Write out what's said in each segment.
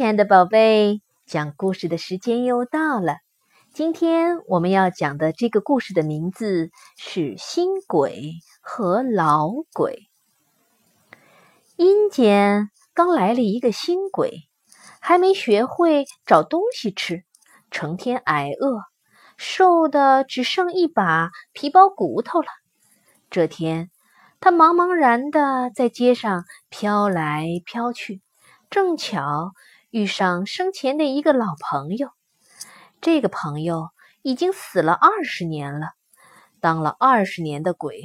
亲爱的宝贝，讲故事的时间又到了。今天我们要讲的这个故事的名字是《新鬼和老鬼》。阴间刚来了一个新鬼，还没学会找东西吃，成天挨饿，瘦的只剩一把皮包骨头了。这天，他茫茫然的在街上飘来飘去，正巧。遇上生前的一个老朋友，这个朋友已经死了二十年了，当了二十年的鬼，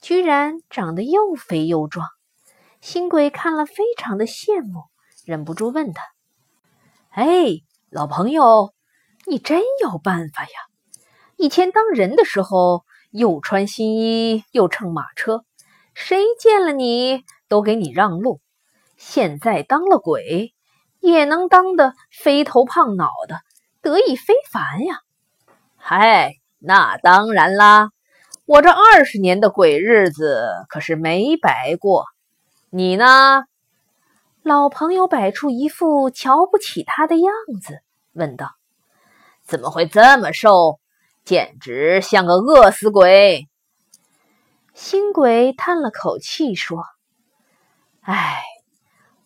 居然长得又肥又壮。新鬼看了非常的羡慕，忍不住问他：“哎，老朋友，你真有办法呀！以前当人的时候，又穿新衣，又乘马车，谁见了你都给你让路。现在当了鬼。”也能当得肥头胖脑的，得意非凡呀！嗨，那当然啦，我这二十年的鬼日子可是没白过。你呢？老朋友摆出一副瞧不起他的样子，问道：“怎么会这么瘦？简直像个饿死鬼！”新鬼叹了口气说：“唉。”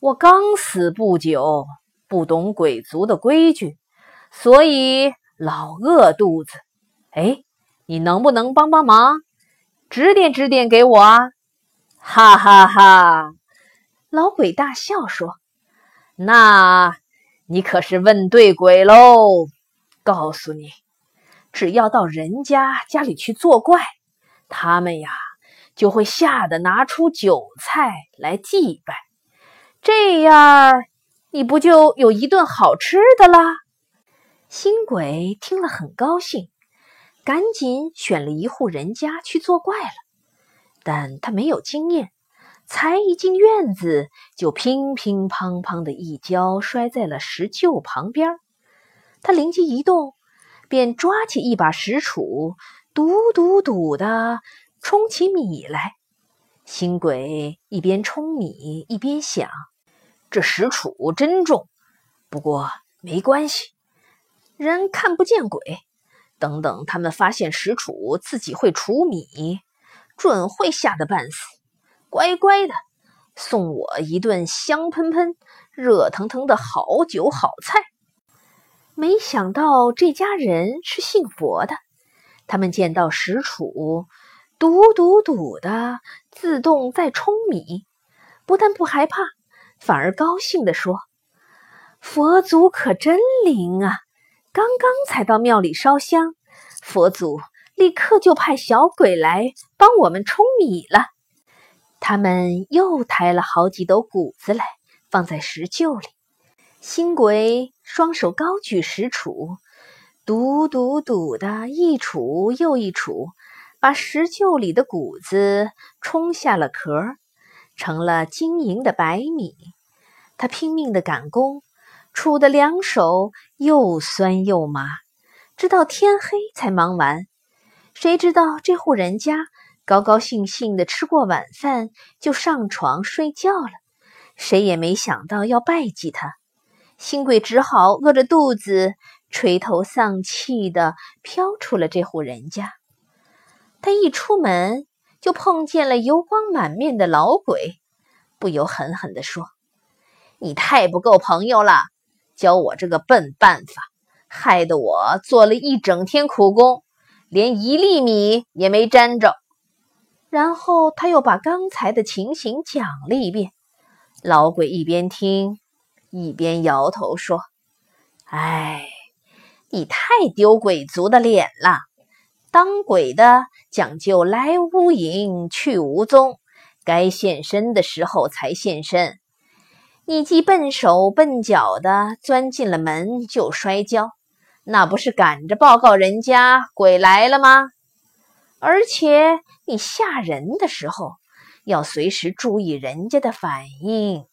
我刚死不久，不懂鬼族的规矩，所以老饿肚子。哎，你能不能帮帮忙，指点指点给我啊？哈哈哈！老鬼大笑说：“那你可是问对鬼喽！告诉你，只要到人家家里去作怪，他们呀就会吓得拿出酒菜来祭拜。”这样，你不就有一顿好吃的啦？新鬼听了很高兴，赶紧选了一户人家去作怪了。但他没有经验，才一进院子，就乒乒乓乓的一跤摔在了石臼旁边。他灵机一动，便抓起一把石杵，笃笃笃的冲起米来。新鬼一边冲米，一边想。这石杵真重，不过没关系，人看不见鬼。等等，他们发现石杵自己会储米，准会吓得半死。乖乖的，送我一顿香喷喷、热腾腾的好酒好菜。没想到这家人是信佛的，他们见到石杵笃笃笃的自动在冲米，不但不害怕。反而高兴地说：“佛祖可真灵啊！刚刚才到庙里烧香，佛祖立刻就派小鬼来帮我们冲米了。他们又抬了好几斗谷子来，放在石臼里。新鬼双手高举石杵，笃笃笃的一杵又一杵，把石臼里的谷子冲下了壳。”成了晶莹的白米，他拼命的赶工，杵得两手又酸又麻，直到天黑才忙完。谁知道这户人家高高兴兴的吃过晚饭，就上床睡觉了。谁也没想到要拜祭他，新贵只好饿着肚子，垂头丧气的飘出了这户人家。他一出门。就碰见了油光满面的老鬼，不由狠狠地说：“你太不够朋友了，教我这个笨办法，害得我做了一整天苦工，连一粒米也没沾着。”然后他又把刚才的情形讲了一遍。老鬼一边听，一边摇头说：“哎，你太丢鬼族的脸了。”当鬼的讲究来无影去无踪，该现身的时候才现身。你既笨手笨脚的钻进了门就摔跤，那不是赶着报告人家鬼来了吗？而且你吓人的时候要随时注意人家的反应，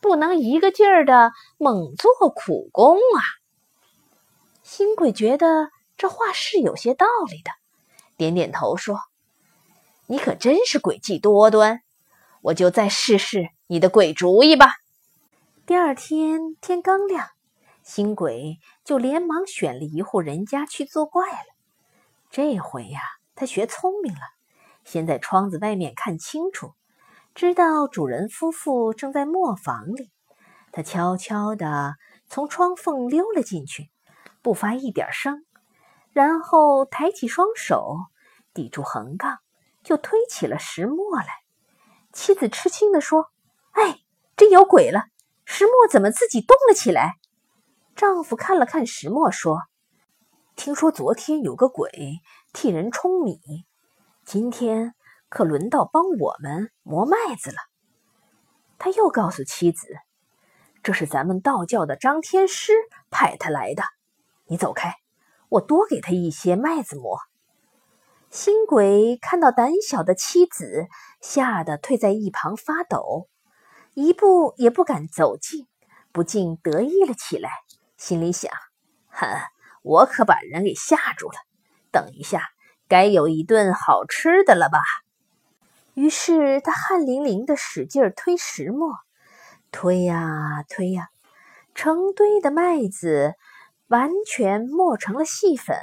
不能一个劲儿的猛做苦工啊！新鬼觉得。这话是有些道理的，点点头说：“你可真是诡计多端，我就再试试你的鬼主意吧。”第二天天刚亮，新鬼就连忙选了一户人家去作怪了。这回呀，他学聪明了，先在窗子外面看清楚，知道主人夫妇正在磨坊里。他悄悄地从窗缝溜了进去，不发一点声，然后抬起双手抵住横杠，就推起了石磨来。妻子吃惊地说：“哎，真有鬼了！石磨怎么自己动了起来？”丈夫看了看石磨，说：“听说昨天有个鬼替人舂米，今天可轮到帮我们磨麦子了。”他又告诉妻子。这是咱们道教的张天师派他来的，你走开，我多给他一些麦子磨。新鬼看到胆小的妻子，吓得退在一旁发抖，一步也不敢走近，不禁得意了起来，心里想：哼，我可把人给吓住了，等一下该有一顿好吃的了吧？于是他汗淋淋的使劲推石磨。推呀推呀，成堆的麦子完全磨成了细粉，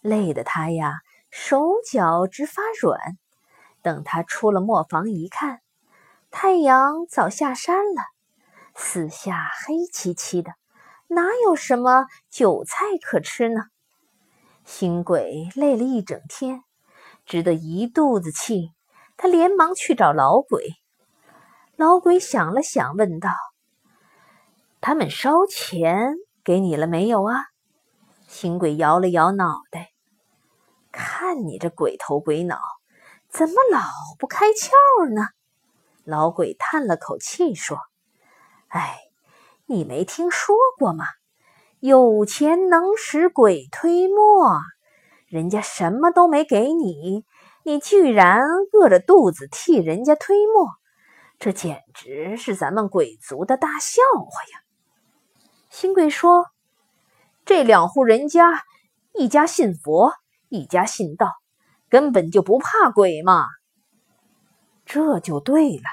累得他呀手脚直发软。等他出了磨坊一看，太阳早下山了，四下黑漆漆的，哪有什么韭菜可吃呢？新鬼累了一整天，直得一肚子气，他连忙去找老鬼。老鬼想了想，问道：“他们烧钱给你了没有啊？”新鬼摇了摇脑袋，看你这鬼头鬼脑，怎么老不开窍呢？老鬼叹了口气说：“哎，你没听说过吗？有钱能使鬼推磨，人家什么都没给你，你居然饿着肚子替人家推磨。”这简直是咱们鬼族的大笑话呀！新贵说：“这两户人家，一家信佛，一家信道，根本就不怕鬼嘛。”这就对了，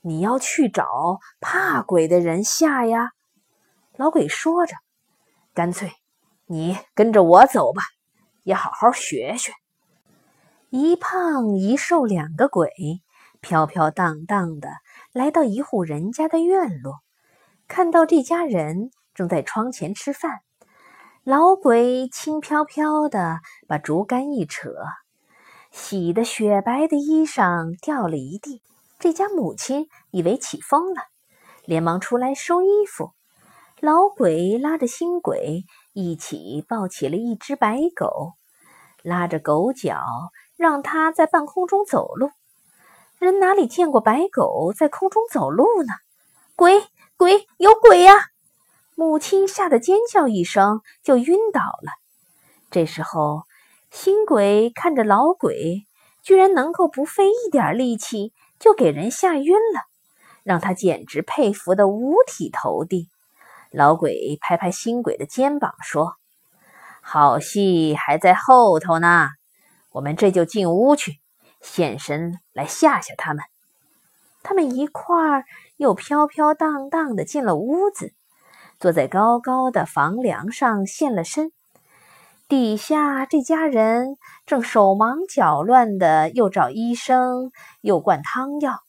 你要去找怕鬼的人下呀。老鬼说着：“干脆你跟着我走吧，也好好学学。”一胖一瘦两个鬼。飘飘荡荡的来到一户人家的院落，看到这家人正在窗前吃饭。老鬼轻飘飘的把竹竿一扯，洗得雪白的衣裳掉了一地。这家母亲以为起风了，连忙出来收衣服。老鬼拉着新鬼一起抱起了一只白狗，拉着狗脚，让它在半空中走路。人哪里见过白狗在空中走路呢？鬼鬼有鬼呀！母亲吓得尖叫一声，就晕倒了。这时候，新鬼看着老鬼，居然能够不费一点力气就给人吓晕了，让他简直佩服的五体投地。老鬼拍拍新鬼的肩膀说：“好戏还在后头呢，我们这就进屋去。”现身来吓吓他们，他们一块儿又飘飘荡荡的进了屋子，坐在高高的房梁上现了身。底下这家人正手忙脚乱的，又找医生，又灌汤药，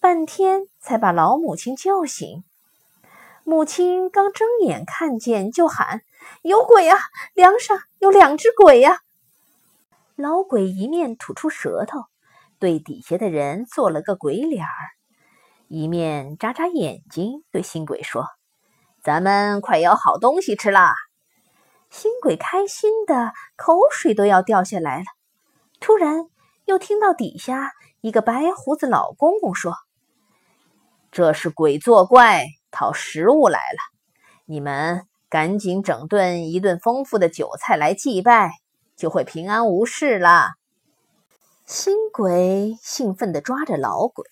半天才把老母亲叫醒。母亲刚睁眼看见，就喊：“有鬼啊！梁上有两只鬼呀！”老鬼一面吐出舌头，对底下的人做了个鬼脸儿，一面眨眨眼睛，对新鬼说：“咱们快有好东西吃啦！”新鬼开心的口水都要掉下来了。突然，又听到底下一个白胡子老公公说：“这是鬼作怪，讨食物来了，你们赶紧整顿一顿丰富的酒菜来祭拜。”就会平安无事了。新鬼兴奋地抓着老鬼，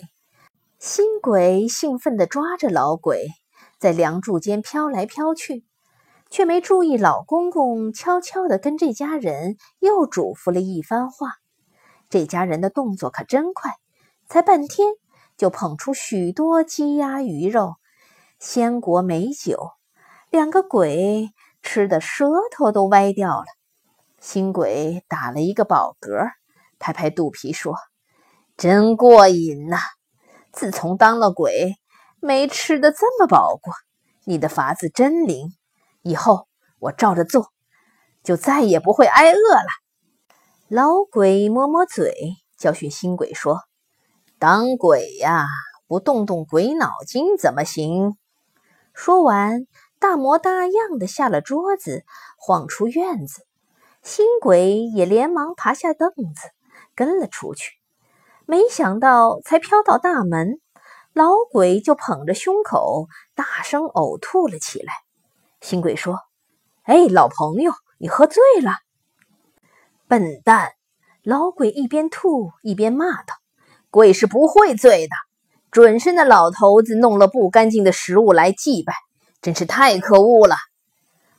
新鬼兴奋地抓着老鬼，在梁柱间飘来飘去，却没注意老公公悄悄地跟这家人又嘱咐了一番话。这家人的动作可真快，才半天就捧出许多鸡鸭鱼肉，鲜果美酒，两个鬼吃的舌头都歪掉了。新鬼打了一个饱嗝，拍拍肚皮说：“真过瘾呐！自从当了鬼，没吃的这么饱过。你的法子真灵，以后我照着做，就再也不会挨饿了。”老鬼摸摸嘴，教训新鬼说：“当鬼呀，不动动鬼脑筋怎么行？”说完，大模大样的下了桌子，晃出院子。新鬼也连忙爬下凳子，跟了出去。没想到，才飘到大门，老鬼就捧着胸口，大声呕吐了起来。新鬼说：“哎，老朋友，你喝醉了。”笨蛋！老鬼一边吐一边骂道：“鬼是不会醉的。”准是那老头子弄了不干净的食物来祭拜，真是太可恶了。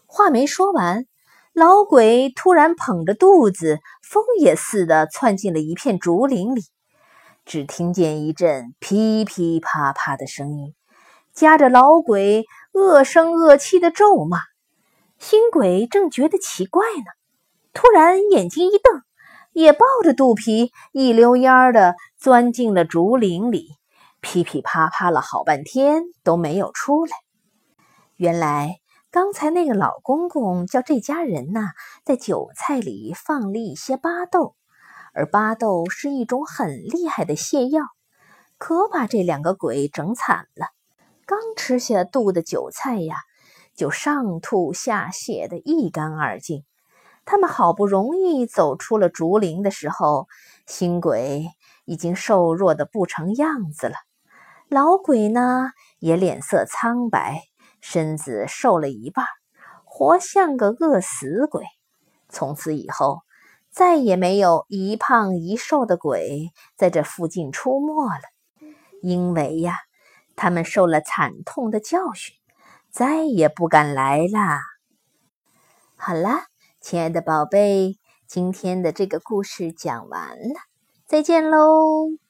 话没说完，老鬼突然捧着肚子，风也似的窜进了一片竹林里。只听见一阵噼噼啪啪的声音，夹着老鬼恶声恶气的咒骂。新鬼正觉得奇怪呢，突然眼睛一瞪，也抱着肚皮一溜烟儿的钻进了竹林里。噼噼啪啪了好半天都没有出来。原来刚才那个老公公叫这家人呐，在酒菜里放了一些巴豆，而巴豆是一种很厉害的泻药，可把这两个鬼整惨了。刚吃下肚的酒菜呀，就上吐下泻的一干二净。他们好不容易走出了竹林的时候，新鬼已经瘦弱的不成样子了。老鬼呢，也脸色苍白，身子瘦了一半，活像个饿死鬼。从此以后，再也没有一胖一瘦的鬼在这附近出没了，因为呀，他们受了惨痛的教训，再也不敢来了。好了，亲爱的宝贝，今天的这个故事讲完了，再见喽。